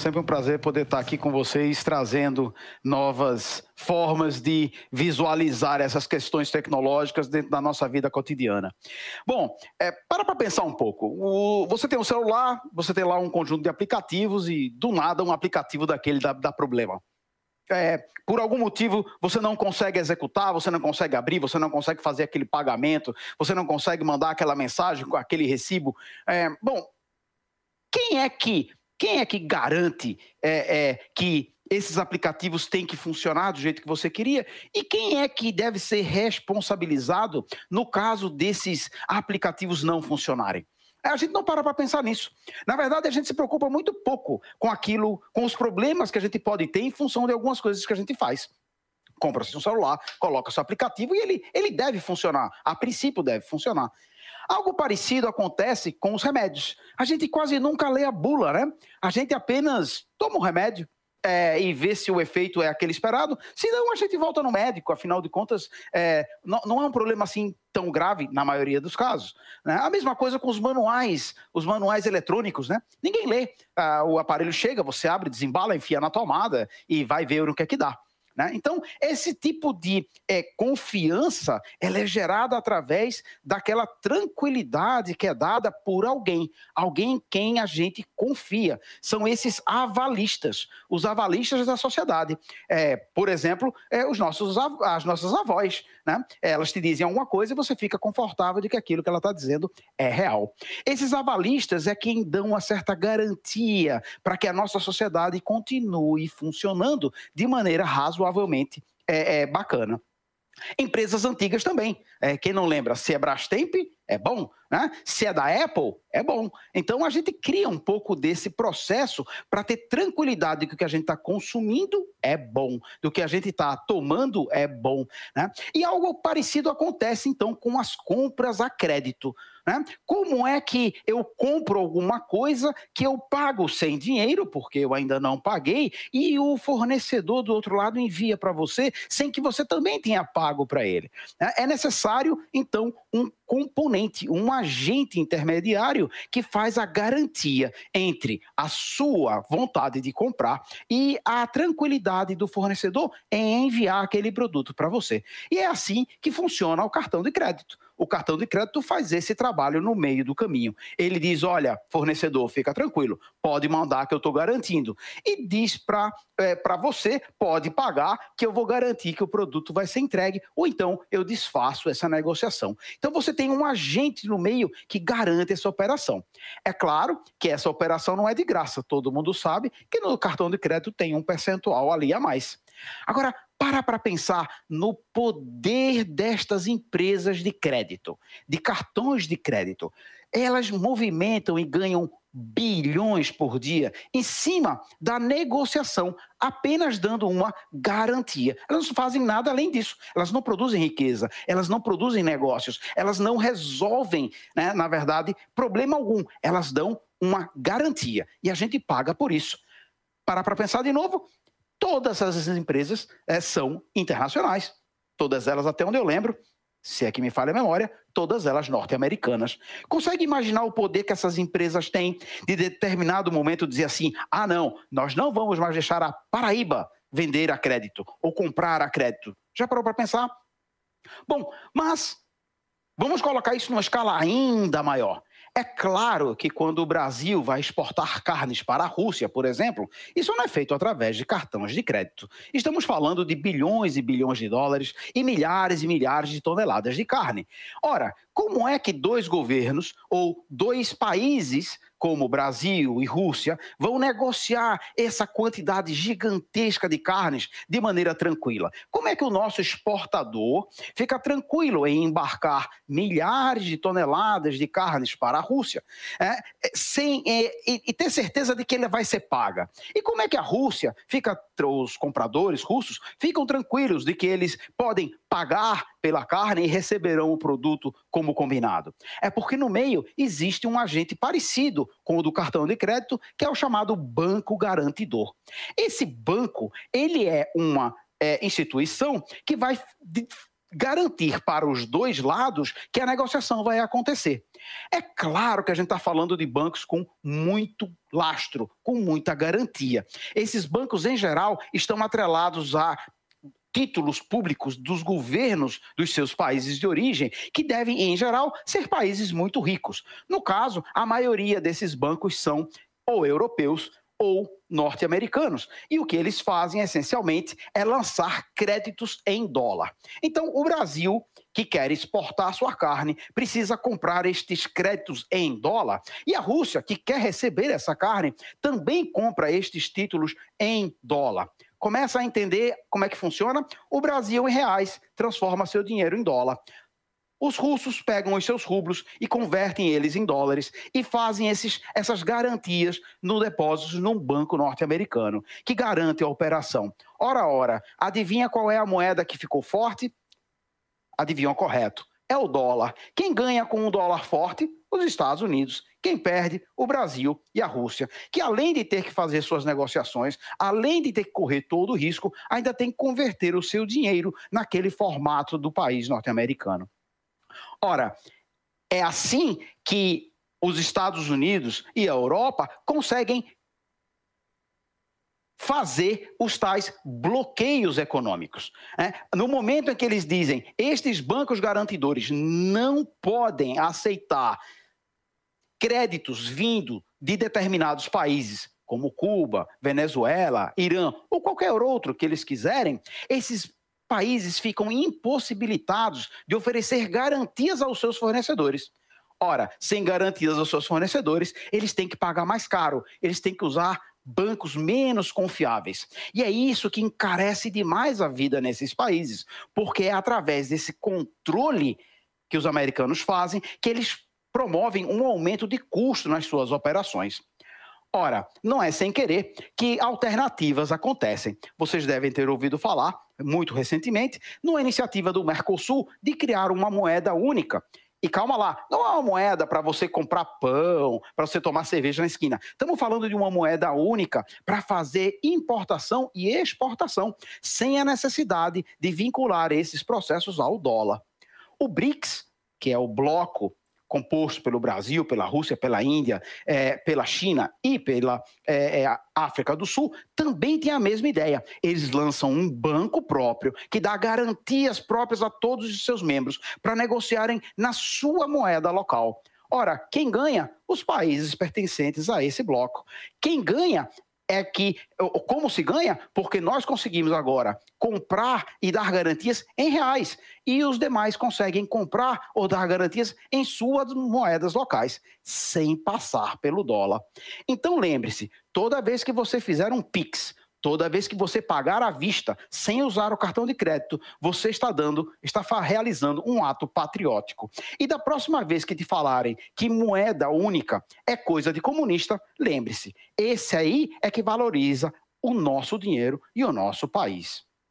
Sempre um prazer poder estar aqui com vocês, trazendo novas formas de visualizar essas questões tecnológicas dentro da nossa vida cotidiana. Bom, é, para para pensar um pouco. O, você tem um celular, você tem lá um conjunto de aplicativos e do nada um aplicativo daquele dá, dá problema. É, por algum motivo você não consegue executar, você não consegue abrir, você não consegue fazer aquele pagamento, você não consegue mandar aquela mensagem com aquele recibo. É, bom, quem é que quem é que garante é, é, que esses aplicativos têm que funcionar do jeito que você queria? E quem é que deve ser responsabilizado no caso desses aplicativos não funcionarem? A gente não para para pensar nisso. Na verdade, a gente se preocupa muito pouco com aquilo, com os problemas que a gente pode ter em função de algumas coisas que a gente faz. Compra-se um celular, coloca seu aplicativo e ele, ele deve funcionar. A princípio, deve funcionar. Algo parecido acontece com os remédios. A gente quase nunca lê a bula, né? A gente apenas toma o um remédio, é, e vê se o efeito é aquele esperado. Se não, a gente volta no médico. Afinal de contas, é, não, não, é um problema assim tão grave na maioria dos casos. Né? A mesma coisa com os manuais, os manuais eletrônicos, né? Ninguém lê. Ah, o aparelho chega, você abre, desembala, enfia na tomada e vai ver o que é que dá. Né? Então, esse tipo de é, confiança ela é gerada através daquela tranquilidade que é dada por alguém, alguém em quem a gente confia. São esses avalistas, os avalistas da sociedade. É, por exemplo, é, os nossos, as nossas avós. Né? Elas te dizem alguma coisa e você fica confortável de que aquilo que ela está dizendo é real. Esses avalistas é quem dão uma certa garantia para que a nossa sociedade continue funcionando de maneira razoável razoavelmente é, é bacana. Empresas antigas também. É, quem não lembra, se é Brastemp, é bom. Né? Se é da Apple, é bom. Então a gente cria um pouco desse processo para ter tranquilidade de que o que a gente está consumindo é bom, do que a gente está tomando é bom. Né? E algo parecido acontece então com as compras a crédito. Né? Como é que eu compro alguma coisa que eu pago sem dinheiro, porque eu ainda não paguei, e o fornecedor do outro lado envia para você sem que você também tenha pago para ele? Né? É necessário, então, um componente, um agente intermediário que faz a garantia entre a sua vontade de comprar e a tranquilidade do fornecedor em enviar aquele produto para você. E é assim que funciona o cartão de crédito o cartão de crédito faz esse trabalho no meio do caminho. Ele diz: olha, fornecedor, fica tranquilo, pode mandar que eu estou garantindo. E diz para é, você: pode pagar que eu vou garantir que o produto vai ser entregue, ou então eu desfaço essa negociação. Então você tem um agente no meio que garante essa operação. É claro que essa operação não é de graça, todo mundo sabe que no cartão de crédito tem um percentual ali a mais. Agora, para para pensar no poder destas empresas de crédito, de cartões de crédito. Elas movimentam e ganham bilhões por dia em cima da negociação, apenas dando uma garantia. Elas não fazem nada além disso. Elas não produzem riqueza, elas não produzem negócios, elas não resolvem, né, na verdade, problema algum. Elas dão uma garantia e a gente paga por isso. Para para pensar de novo, todas essas empresas é, são internacionais. Todas elas, até onde eu lembro, se é que me falha a memória, todas elas norte-americanas. Consegue imaginar o poder que essas empresas têm de determinado momento dizer assim: ah, não, nós não vamos mais deixar a Paraíba vender a crédito ou comprar a crédito? Já parou para pensar? Bom, mas vamos colocar isso numa escala ainda maior. É claro que quando o Brasil vai exportar carnes para a Rússia, por exemplo, isso não é feito através de cartões de crédito. Estamos falando de bilhões e bilhões de dólares e milhares e milhares de toneladas de carne. Ora, como é que dois governos ou dois países como Brasil e Rússia, vão negociar essa quantidade gigantesca de carnes de maneira tranquila. Como é que o nosso exportador fica tranquilo em embarcar milhares de toneladas de carnes para a Rússia, é, é sem é, e, e, ter certeza de que ele vai ser paga? E como é que a Rússia fica, os compradores russos ficam tranquilos de que eles podem pagar pela carne e receberão o produto como combinado. É porque no meio existe um agente parecido com o do cartão de crédito, que é o chamado banco garantidor. Esse banco, ele é uma é, instituição que vai garantir para os dois lados que a negociação vai acontecer. É claro que a gente está falando de bancos com muito lastro, com muita garantia. Esses bancos, em geral, estão atrelados a títulos públicos dos governos dos seus países de origem, que devem, em geral, ser países muito ricos. No caso, a maioria desses bancos são ou europeus ou norte-americanos. E o que eles fazem, essencialmente, é lançar créditos em dólar. Então, o Brasil, que quer exportar sua carne, precisa comprar estes créditos em dólar. E a Rússia, que quer receber essa carne, também compra estes títulos em dólar começa a entender como é que funciona, o Brasil em reais transforma seu dinheiro em dólar. Os russos pegam os seus rublos e convertem eles em dólares e fazem esses, essas garantias no depósito num banco norte-americano, que garante a operação. Ora, ora, adivinha qual é a moeda que ficou forte? Adivinham correto. É o dólar. Quem ganha com um dólar forte? Os Estados Unidos. Quem perde? O Brasil e a Rússia, que além de ter que fazer suas negociações, além de ter que correr todo o risco, ainda tem que converter o seu dinheiro naquele formato do país norte-americano. Ora, é assim que os Estados Unidos e a Europa conseguem fazer os tais bloqueios econômicos. Né? No momento em que eles dizem estes bancos garantidores não podem aceitar créditos vindo de determinados países, como Cuba, Venezuela, Irã ou qualquer outro que eles quiserem, esses países ficam impossibilitados de oferecer garantias aos seus fornecedores. Ora, sem garantias aos seus fornecedores, eles têm que pagar mais caro, eles têm que usar bancos menos confiáveis. E é isso que encarece demais a vida nesses países, porque é através desse controle que os americanos fazem que eles promovem um aumento de custo nas suas operações. Ora, não é sem querer que alternativas acontecem. Vocês devem ter ouvido falar, muito recentemente, numa iniciativa do Mercosul de criar uma moeda única. E calma lá, não é uma moeda para você comprar pão, para você tomar cerveja na esquina. Estamos falando de uma moeda única para fazer importação e exportação, sem a necessidade de vincular esses processos ao dólar. O BRICS, que é o bloco composto pelo Brasil, pela Rússia, pela Índia, é, pela China e pela é, é, África do Sul, também tem a mesma ideia. Eles lançam um banco próprio que dá garantias próprias a todos os seus membros para negociarem na sua moeda local. Ora, quem ganha? Os países pertencentes a esse bloco. Quem ganha é que como se ganha? Porque nós conseguimos agora comprar e dar garantias em reais e os demais conseguem comprar ou dar garantias em suas moedas locais, sem passar pelo dólar. Então lembre-se, toda vez que você fizer um Pix Toda vez que você pagar à vista, sem usar o cartão de crédito, você está dando, está realizando um ato patriótico. E da próxima vez que te falarem que moeda única é coisa de comunista, lembre-se, esse aí é que valoriza o nosso dinheiro e o nosso país.